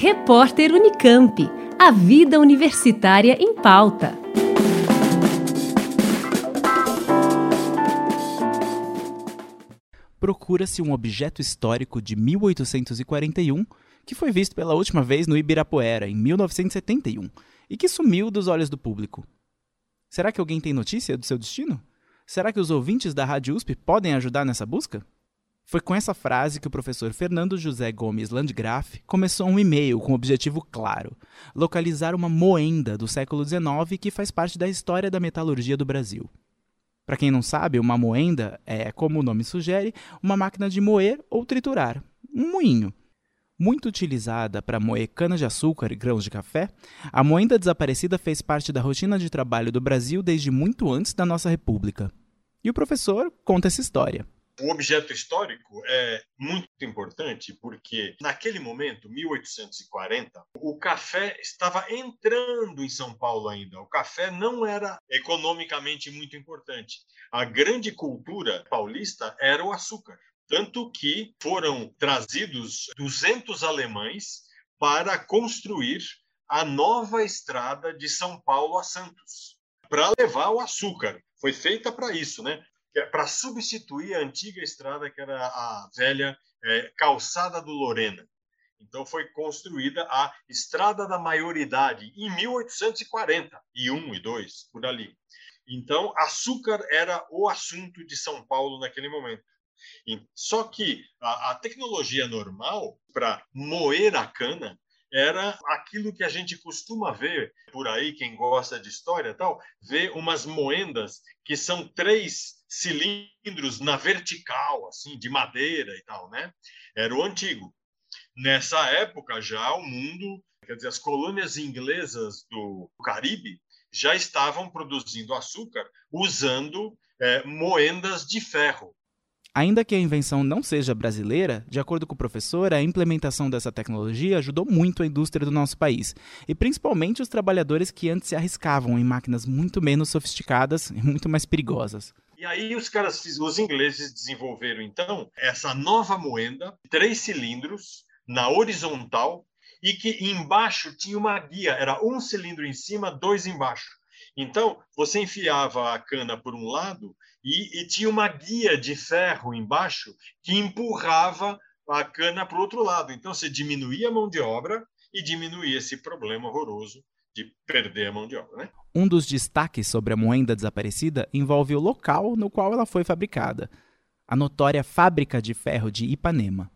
Repórter Unicamp. A vida universitária em pauta. Procura-se um objeto histórico de 1841 que foi visto pela última vez no Ibirapuera, em 1971, e que sumiu dos olhos do público. Será que alguém tem notícia do seu destino? Será que os ouvintes da Rádio USP podem ajudar nessa busca? Foi com essa frase que o professor Fernando José Gomes Landgraf começou um e-mail com objetivo claro: localizar uma moenda do século XIX que faz parte da história da metalurgia do Brasil. Para quem não sabe, uma moenda é, como o nome sugere, uma máquina de moer ou triturar, um moinho. Muito utilizada para moer cana-de-açúcar e grãos de café, a moenda desaparecida fez parte da rotina de trabalho do Brasil desde muito antes da nossa República. E o professor conta essa história. O objeto histórico é muito importante porque, naquele momento, 1840, o café estava entrando em São Paulo ainda. O café não era economicamente muito importante. A grande cultura paulista era o açúcar. Tanto que foram trazidos 200 alemães para construir a nova estrada de São Paulo a Santos, para levar o açúcar. Foi feita para isso, né? É para substituir a antiga estrada que era a velha é, calçada do Lorena. Então foi construída a Estrada da Maioridade em 1840, e 1 e 2, por ali. Então, açúcar era o assunto de São Paulo naquele momento. Só que a, a tecnologia normal para moer a cana era aquilo que a gente costuma ver por aí, quem gosta de história tal, vê umas moendas que são três cilindros na vertical, assim, de madeira e tal, né? Era o antigo. Nessa época já o mundo, quer dizer, as colônias inglesas do Caribe já estavam produzindo açúcar usando é, moendas de ferro. Ainda que a invenção não seja brasileira, de acordo com o professor, a implementação dessa tecnologia ajudou muito a indústria do nosso país, e principalmente os trabalhadores que antes se arriscavam em máquinas muito menos sofisticadas e muito mais perigosas. E aí os caras, os ingleses desenvolveram então essa nova moenda, três cilindros na horizontal e que embaixo tinha uma guia, era um cilindro em cima, dois embaixo. Então você enfiava a cana por um lado e, e tinha uma guia de ferro embaixo que empurrava a cana para o outro lado. Então você diminuía a mão de obra e diminuía esse problema horroroso de perder a mão de obra. Né? Um dos destaques sobre a moenda desaparecida envolve o local no qual ela foi fabricada, a notória Fábrica de Ferro de Ipanema.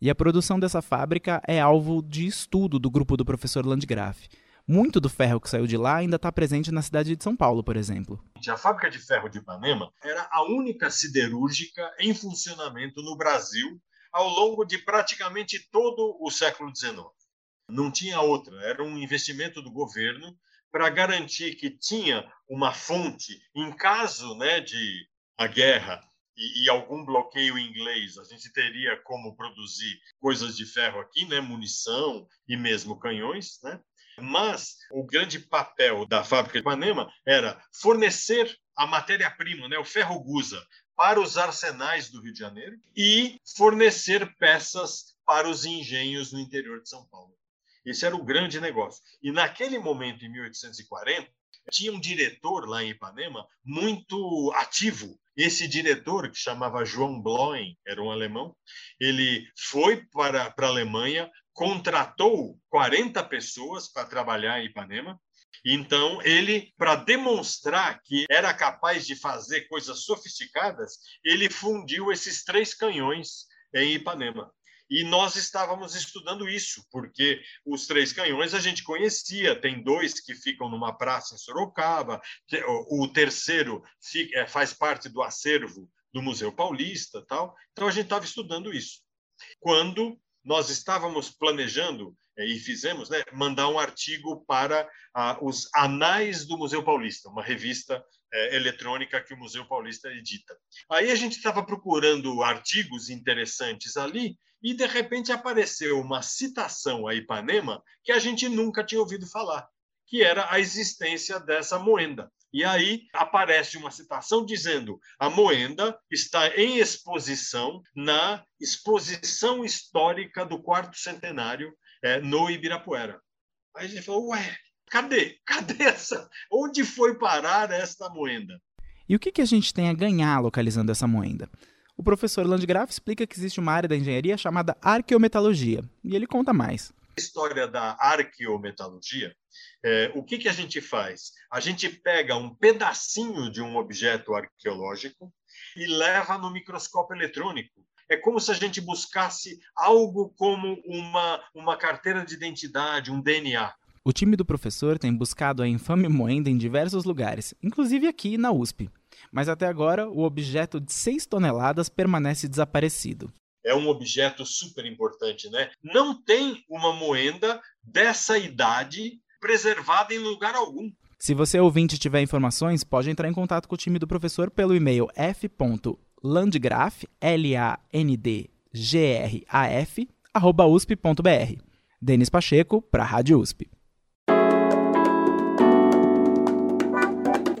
E a produção dessa fábrica é alvo de estudo do grupo do professor Landgraf. Muito do ferro que saiu de lá ainda está presente na cidade de São Paulo, por exemplo. A fábrica de ferro de Ipanema era a única siderúrgica em funcionamento no Brasil ao longo de praticamente todo o século XIX. Não tinha outra, era um investimento do governo para garantir que tinha uma fonte em caso né, de a guerra e, e, algum bloqueio inglês, a gente teria como produzir coisas de ferro aqui, né, munição e mesmo canhões, né? Mas o grande papel da fábrica de Ipanema era fornecer a matéria-prima, né, o ferro gusa, para os arsenais do Rio de Janeiro e fornecer peças para os engenhos no interior de São Paulo. Esse era o grande negócio. E naquele momento, em 1840, tinha um diretor lá em Ipanema muito ativo. Esse diretor, que chamava João Bloem, era um alemão, ele foi para, para a Alemanha, contratou 40 pessoas para trabalhar em Ipanema. Então, ele, para demonstrar que era capaz de fazer coisas sofisticadas, ele fundiu esses três canhões em Ipanema. E nós estávamos estudando isso, porque os três canhões a gente conhecia. Tem dois que ficam numa praça em Sorocaba, o terceiro é, faz parte do acervo do Museu Paulista, tal. Então a gente estava estudando isso. Quando nós estávamos planejando é, e fizemos, né, mandar um artigo para ah, os Anais do Museu Paulista, uma revista é, eletrônica que o Museu Paulista edita. Aí a gente estava procurando artigos interessantes ali e de repente apareceu uma citação a Ipanema que a gente nunca tinha ouvido falar, que era a existência dessa moenda. E aí aparece uma citação dizendo: a moenda está em exposição na exposição histórica do quarto centenário é, no Ibirapuera. Aí a gente falou, ué, cadê? Cadê essa? Onde foi parar esta moenda? E o que, que a gente tem a ganhar localizando essa moenda? O professor Landgraf explica que existe uma área da engenharia chamada arqueometalurgia, e ele conta mais. A história da arqueometalurgia, é, o que, que a gente faz? A gente pega um pedacinho de um objeto arqueológico e leva no microscópio eletrônico. É como se a gente buscasse algo como uma, uma carteira de identidade, um DNA. O time do professor tem buscado a infame moenda em diversos lugares, inclusive aqui na USP. Mas até agora, o objeto de 6 toneladas permanece desaparecido. É um objeto super importante, né? Não tem uma moenda dessa idade preservada em lugar algum. Se você ouvinte tiver informações, pode entrar em contato com o time do professor pelo e-mail f.landgraf, L-A-N-D-G-R-A-F, arroba usp.br. Denis Pacheco, para a Rádio USP.